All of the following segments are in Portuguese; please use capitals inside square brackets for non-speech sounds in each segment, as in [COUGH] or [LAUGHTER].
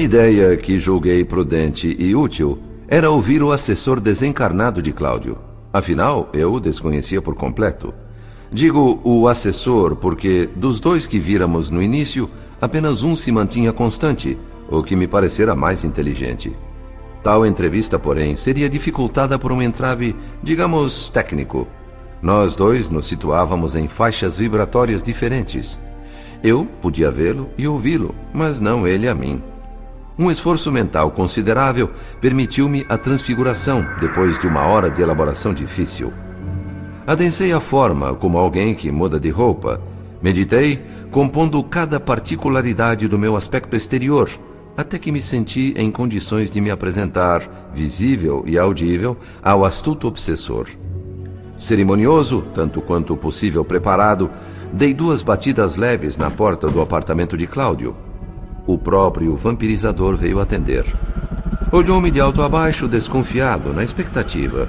A ideia que julguei prudente e útil era ouvir o assessor desencarnado de Cláudio. Afinal, eu o desconhecia por completo. Digo o assessor porque, dos dois que víramos no início, apenas um se mantinha constante, o que me parecera mais inteligente. Tal entrevista, porém, seria dificultada por um entrave, digamos, técnico. Nós dois nos situávamos em faixas vibratórias diferentes. Eu podia vê-lo e ouvi-lo, mas não ele a mim. Um esforço mental considerável permitiu-me a transfiguração depois de uma hora de elaboração difícil. Adensei a forma como alguém que muda de roupa. Meditei, compondo cada particularidade do meu aspecto exterior, até que me senti em condições de me apresentar, visível e audível, ao astuto obsessor. Cerimonioso, tanto quanto possível preparado, dei duas batidas leves na porta do apartamento de Cláudio. O próprio vampirizador veio atender. Olhou-me de alto a baixo, desconfiado, na expectativa.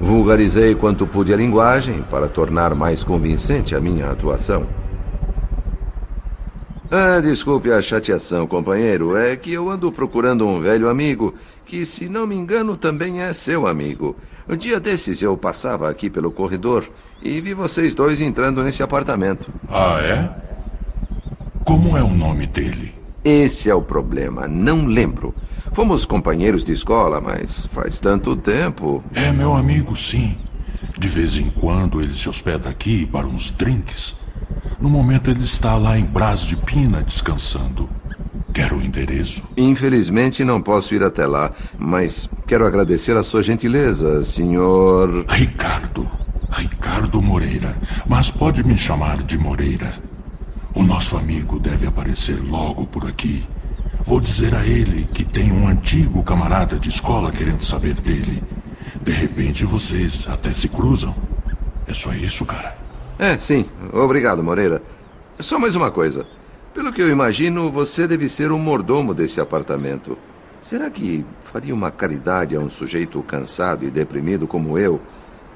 Vulgarizei quanto pude a linguagem para tornar mais convincente a minha atuação. Ah, desculpe a chateação, companheiro. É que eu ando procurando um velho amigo que, se não me engano, também é seu amigo. Um dia desses eu passava aqui pelo corredor e vi vocês dois entrando nesse apartamento. Ah, é? Como é o nome dele? Esse é o problema, não lembro. Fomos companheiros de escola, mas faz tanto tempo. É meu amigo, sim. De vez em quando ele se hospeda aqui para uns drinks. No momento ele está lá em Brás de Pina descansando. Quero o endereço. Infelizmente não posso ir até lá, mas quero agradecer a sua gentileza, senhor. Ricardo. Ricardo Moreira. Mas pode me chamar de Moreira. O nosso amigo deve aparecer logo por aqui. Vou dizer a ele que tem um antigo camarada de escola querendo saber dele. De repente vocês até se cruzam. É só isso, cara. É, sim. Obrigado, Moreira. Só mais uma coisa. Pelo que eu imagino, você deve ser o mordomo desse apartamento. Será que faria uma caridade a um sujeito cansado e deprimido como eu?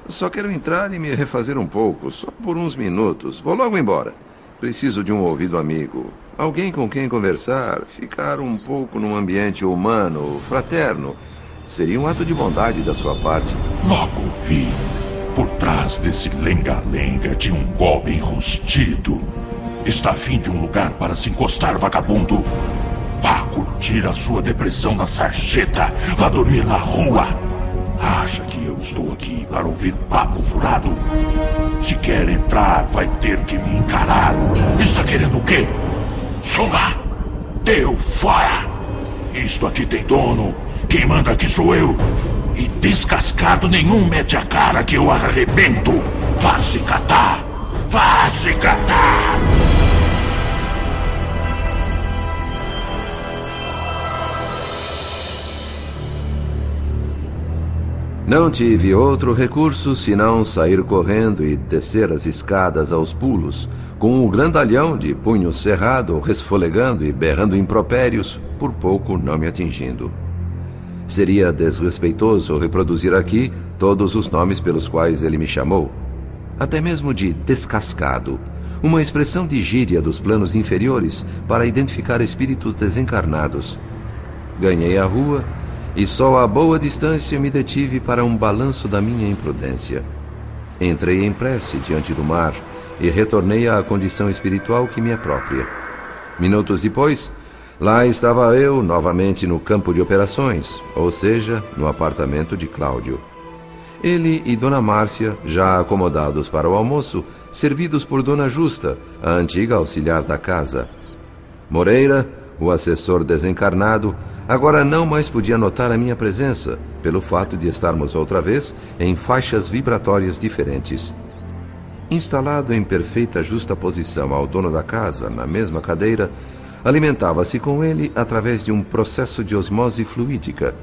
Só quero entrar e me refazer um pouco, só por uns minutos. Vou logo embora. Preciso de um ouvido amigo. Alguém com quem conversar, ficar um pouco num ambiente humano, fraterno. Seria um ato de bondade da sua parte. Logo vi. Por trás desse lenga-lenga de um golpe enrustido. Está afim de um lugar para se encostar, vagabundo? Vá curtir a sua depressão na sarjeta. Vá dormir na rua. Acha que eu estou aqui para ouvir papo furado? Se quer entrar, vai ter que me encarar. Está querendo o quê? Suma! Deu fora! Isto aqui tem dono. Quem manda aqui sou eu. E descascado nenhum mete a cara que eu arrebento. Vá se catar! Vá se catar! Não tive outro recurso senão sair correndo e descer as escadas aos pulos, com o grandalhão de punho cerrado, resfolegando e berrando impropérios, por pouco não me atingindo. Seria desrespeitoso reproduzir aqui todos os nomes pelos quais ele me chamou. Até mesmo de descascado, uma expressão de gíria dos planos inferiores para identificar espíritos desencarnados. Ganhei a rua e só a boa distância me detive para um balanço da minha imprudência. Entrei em prece diante do mar e retornei à condição espiritual que me é própria. Minutos depois, lá estava eu novamente no campo de operações, ou seja, no apartamento de Cláudio. Ele e Dona Márcia, já acomodados para o almoço, servidos por Dona Justa, a antiga auxiliar da casa. Moreira, o assessor desencarnado, agora não mais podia notar a minha presença, pelo fato de estarmos outra vez em faixas vibratórias diferentes. Instalado em perfeita justa posição ao dono da casa, na mesma cadeira, alimentava-se com ele através de um processo de osmose fluídica.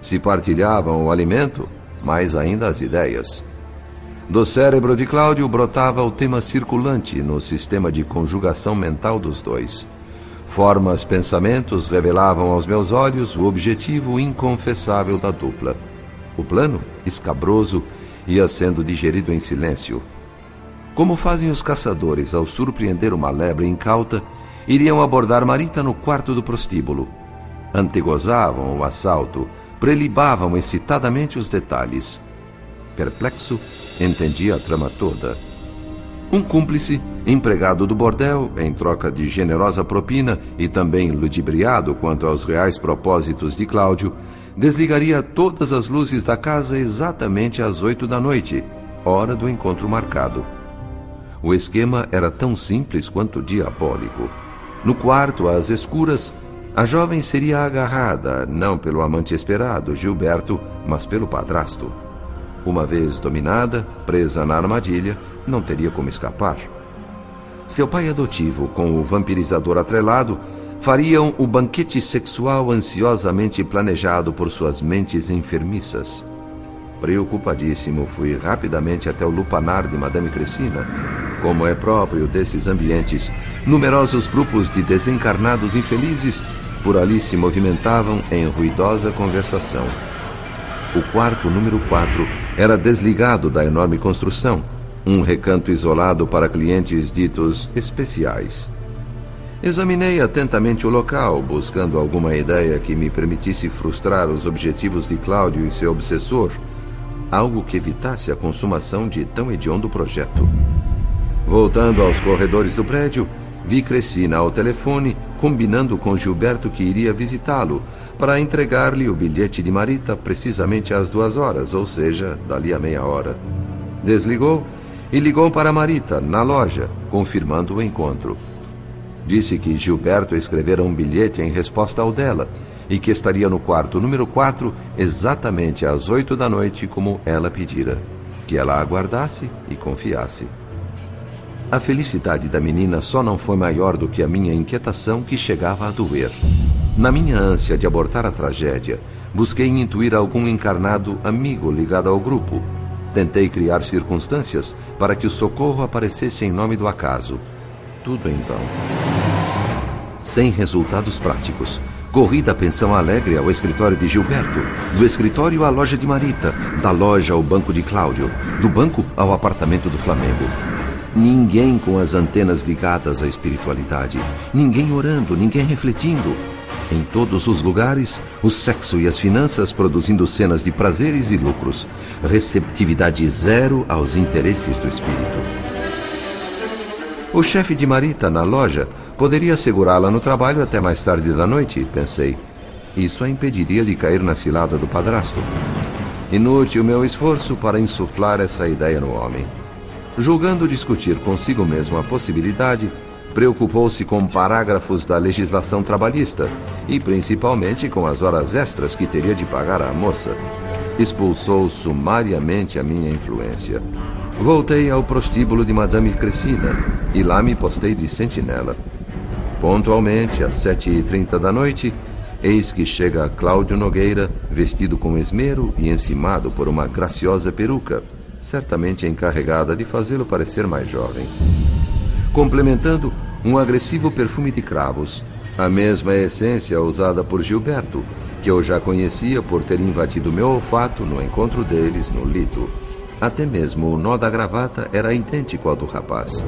Se partilhavam o alimento, mais ainda as ideias. Do cérebro de Cláudio brotava o tema circulante no sistema de conjugação mental dos dois. Formas, pensamentos revelavam aos meus olhos o objetivo inconfessável da dupla. O plano, escabroso, ia sendo digerido em silêncio. Como fazem os caçadores ao surpreender uma lebre incauta, iriam abordar Marita no quarto do prostíbulo. Antegozavam o assalto, prelibavam excitadamente os detalhes. Perplexo, entendia a trama toda. Um cúmplice, empregado do bordel, em troca de generosa propina e também ludibriado quanto aos reais propósitos de Cláudio, desligaria todas as luzes da casa exatamente às oito da noite, hora do encontro marcado. O esquema era tão simples quanto diabólico. No quarto, às escuras, a jovem seria agarrada, não pelo amante esperado, Gilberto, mas pelo padrasto. Uma vez dominada, presa na armadilha, não teria como escapar. Seu pai adotivo, com o vampirizador atrelado, fariam o banquete sexual ansiosamente planejado por suas mentes enfermiças. Preocupadíssimo, fui rapidamente até o lupanar de Madame Cressina. Como é próprio desses ambientes, numerosos grupos de desencarnados infelizes por ali se movimentavam em ruidosa conversação. O quarto número 4 era desligado da enorme construção, um recanto isolado para clientes ditos especiais. Examinei atentamente o local, buscando alguma ideia que me permitisse frustrar os objetivos de Cláudio e seu obsessor algo que evitasse a consumação de tão hediondo projeto. Voltando aos corredores do prédio, vi Cressina ao telefone, combinando com Gilberto que iria visitá-lo, para entregar-lhe o bilhete de Marita precisamente às duas horas, ou seja, dali a meia hora. Desligou e ligou para Marita, na loja, confirmando o encontro. Disse que Gilberto escrevera um bilhete em resposta ao dela e que estaria no quarto número 4 exatamente às oito da noite, como ela pedira. Que ela aguardasse e confiasse. A felicidade da menina só não foi maior do que a minha inquietação que chegava a doer. Na minha ânsia de abortar a tragédia, busquei intuir algum encarnado amigo ligado ao grupo. Tentei criar circunstâncias para que o socorro aparecesse em nome do acaso. Tudo em vão. Sem resultados práticos, Corri da pensão alegre ao escritório de Gilberto, do escritório à loja de Marita, da loja ao banco de Cláudio, do banco ao apartamento do Flamengo. Ninguém com as antenas ligadas à espiritualidade, ninguém orando, ninguém refletindo. Em todos os lugares, o sexo e as finanças produzindo cenas de prazeres e lucros, receptividade zero aos interesses do espírito. O chefe de Marita na loja Poderia segurá-la no trabalho até mais tarde da noite, pensei. Isso a impediria de cair na cilada do padrasto. Inútil meu esforço para insuflar essa ideia no homem. Julgando discutir consigo mesmo a possibilidade, preocupou-se com parágrafos da legislação trabalhista e principalmente com as horas extras que teria de pagar à moça. Expulsou sumariamente a minha influência. Voltei ao prostíbulo de Madame Cressina e lá me postei de sentinela. Pontualmente, às sete e trinta da noite, eis que chega Cláudio Nogueira, vestido com esmero e encimado por uma graciosa peruca, certamente encarregada de fazê-lo parecer mais jovem. Complementando um agressivo perfume de cravos, a mesma essência usada por Gilberto, que eu já conhecia por ter invadido meu olfato no encontro deles no Lito. Até mesmo o nó da gravata era idêntico ao do rapaz.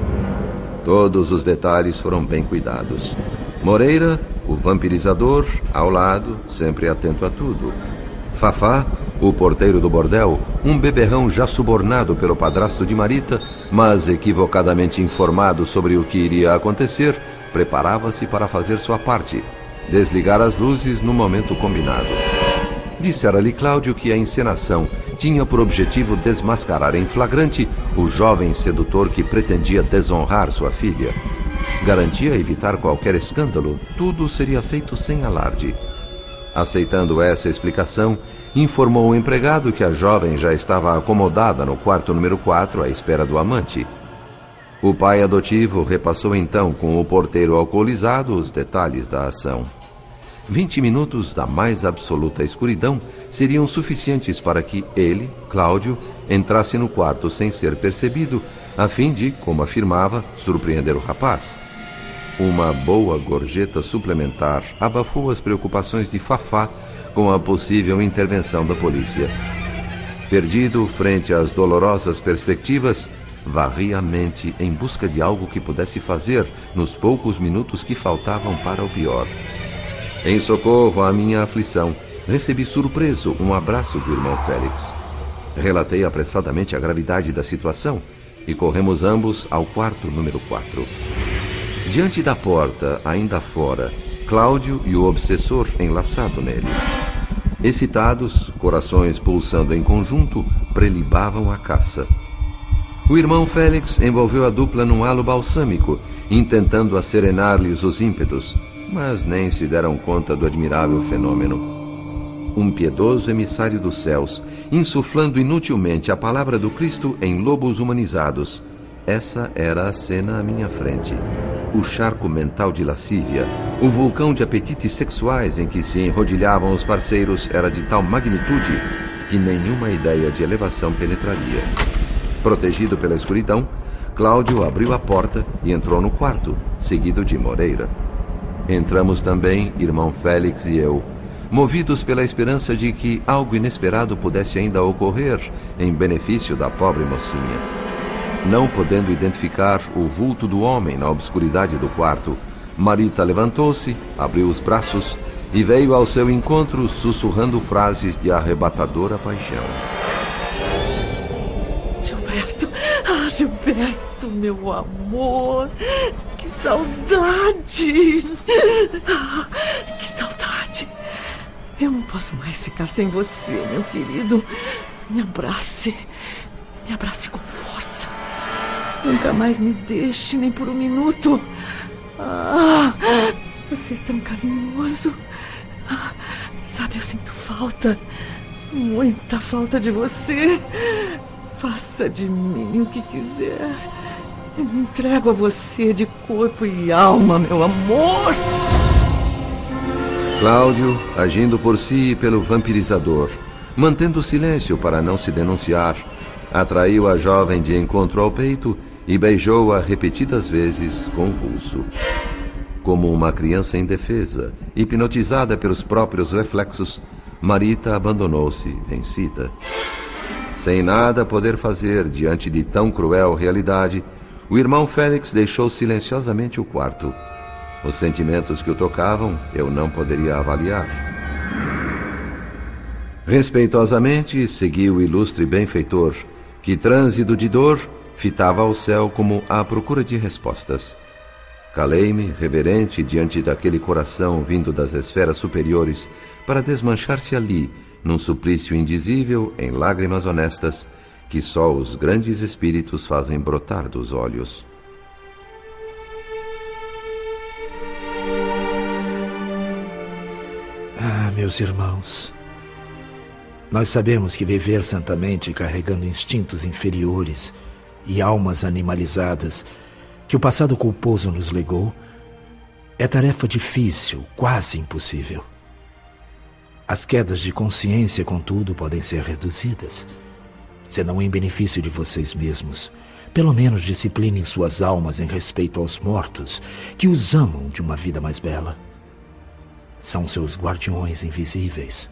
Todos os detalhes foram bem cuidados. Moreira, o vampirizador, ao lado, sempre atento a tudo. Fafá, o porteiro do bordel, um beberrão já subornado pelo padrasto de Marita, mas equivocadamente informado sobre o que iria acontecer, preparava-se para fazer sua parte, desligar as luzes no momento combinado. Dissera-lhe Cláudio que a encenação tinha por objetivo desmascarar em flagrante o jovem sedutor que pretendia desonrar sua filha. Garantia evitar qualquer escândalo, tudo seria feito sem alarde. Aceitando essa explicação, informou o empregado que a jovem já estava acomodada no quarto número 4 à espera do amante. O pai adotivo repassou então com o porteiro alcoolizado os detalhes da ação. Vinte minutos da mais absoluta escuridão seriam suficientes para que ele, Cláudio, entrasse no quarto sem ser percebido, a fim de, como afirmava, surpreender o rapaz. Uma boa gorjeta suplementar abafou as preocupações de Fafá com a possível intervenção da polícia. Perdido frente às dolorosas perspectivas, varri a mente em busca de algo que pudesse fazer nos poucos minutos que faltavam para o pior. Em socorro à minha aflição, recebi surpreso um abraço do irmão Félix. Relatei apressadamente a gravidade da situação e corremos ambos ao quarto número 4. Diante da porta, ainda fora, Cláudio e o obsessor enlaçado nele. Excitados, corações pulsando em conjunto, prelibavam a caça. O irmão Félix envolveu a dupla num halo balsâmico, intentando acerenar-lhes os ímpetos, mas nem se deram conta do admirável fenômeno. Um piedoso emissário dos céus, insuflando inutilmente a palavra do Cristo em lobos humanizados. Essa era a cena à minha frente o charco mental de lascívia, o vulcão de apetites sexuais em que se enrodilhavam os parceiros era de tal magnitude que nenhuma ideia de elevação penetraria. Protegido pela escuridão, Cláudio abriu a porta e entrou no quarto, seguido de Moreira. Entramos também, irmão Félix e eu, movidos pela esperança de que algo inesperado pudesse ainda ocorrer em benefício da pobre mocinha. Não podendo identificar o vulto do homem na obscuridade do quarto, Marita levantou-se, abriu os braços e veio ao seu encontro sussurrando frases de arrebatadora paixão. Gilberto, ah, Gilberto, meu amor, que saudade! Ah, que saudade! Eu não posso mais ficar sem você, meu querido. Me abrace, me abrace com. Nunca mais me deixe, nem por um minuto. Ah, você é tão carinhoso. Ah, sabe, eu sinto falta. Muita falta de você. Faça de mim o que quiser. Eu me entrego a você de corpo e alma, meu amor. Cláudio, agindo por si e pelo vampirizador, mantendo silêncio para não se denunciar, atraiu a jovem de encontro ao peito e beijou-a repetidas vezes convulso. Como uma criança indefesa, hipnotizada pelos próprios reflexos, Marita abandonou-se, vencida. Sem nada poder fazer diante de tão cruel realidade, o irmão Félix deixou silenciosamente o quarto. Os sentimentos que o tocavam eu não poderia avaliar. Respeitosamente segui o ilustre benfeitor, que trânsito de dor fitava ao céu como à procura de respostas. Calei-me, reverente, diante daquele coração vindo das esferas superiores, para desmanchar-se ali, num suplício indizível, em lágrimas honestas, que só os grandes espíritos fazem brotar dos olhos. Ah, meus irmãos, nós sabemos que viver santamente carregando instintos inferiores e almas animalizadas que o passado culposo nos legou é tarefa difícil, quase impossível. As quedas de consciência, contudo, podem ser reduzidas, senão em benefício de vocês mesmos. Pelo menos disciplinem suas almas em respeito aos mortos que os amam de uma vida mais bela. São seus guardiões invisíveis.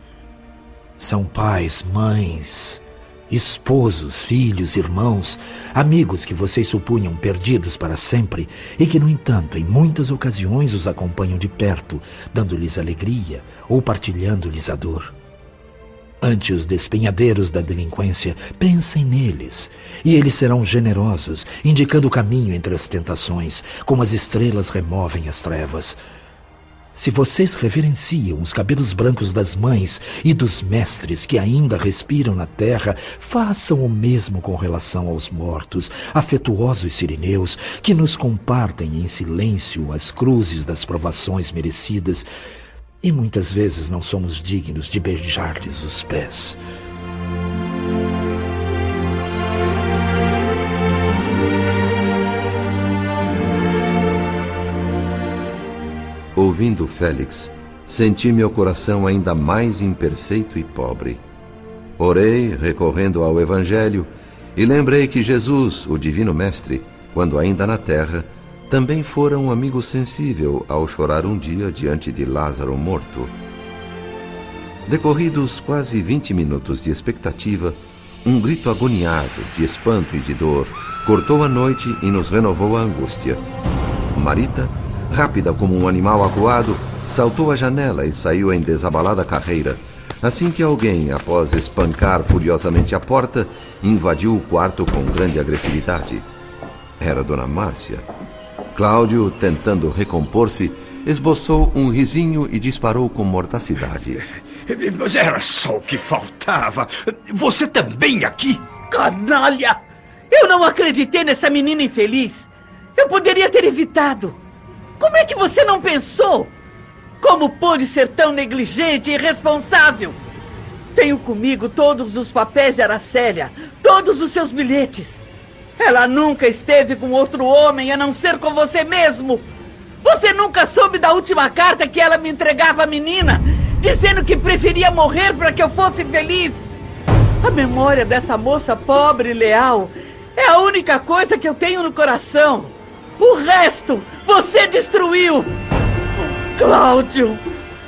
São pais, mães, esposos, filhos, irmãos, amigos que vocês supunham perdidos para sempre e que, no entanto, em muitas ocasiões os acompanham de perto, dando-lhes alegria ou partilhando-lhes a dor. Ante os despenhadeiros da delinquência, pensem neles, e eles serão generosos, indicando o caminho entre as tentações, como as estrelas removem as trevas. Se vocês reverenciam os cabelos brancos das mães e dos mestres que ainda respiram na terra, façam o mesmo com relação aos mortos, afetuosos sirineus, que nos compartem em silêncio as cruzes das provações merecidas, e muitas vezes não somos dignos de beijar-lhes os pés. Ouvindo Félix, senti meu coração ainda mais imperfeito e pobre. Orei, recorrendo ao Evangelho, e lembrei que Jesus, o Divino Mestre, quando ainda na terra, também fora um amigo sensível ao chorar um dia diante de Lázaro morto. Decorridos quase vinte minutos de expectativa, um grito agoniado, de espanto e de dor, cortou a noite e nos renovou a angústia. Marita Rápida como um animal acuado, saltou a janela e saiu em desabalada carreira. Assim que alguém, após espancar furiosamente a porta, invadiu o quarto com grande agressividade. Era Dona Márcia. Cláudio, tentando recompor-se, esboçou um risinho e disparou com mordacidade. [LAUGHS] Mas era só o que faltava. Você também aqui? Canalha! Eu não acreditei nessa menina infeliz. Eu poderia ter evitado. Como é que você não pensou? Como pôde ser tão negligente e irresponsável? Tenho comigo todos os papéis de Aracélia, todos os seus bilhetes. Ela nunca esteve com outro homem a não ser com você mesmo. Você nunca soube da última carta que ela me entregava à menina, dizendo que preferia morrer para que eu fosse feliz. A memória dessa moça pobre e leal é a única coisa que eu tenho no coração. O resto você destruiu. Cláudio!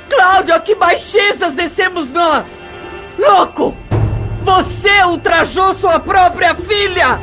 Cláudio, a que baixezas descemos nós! Louco! Você ultrajou sua própria filha!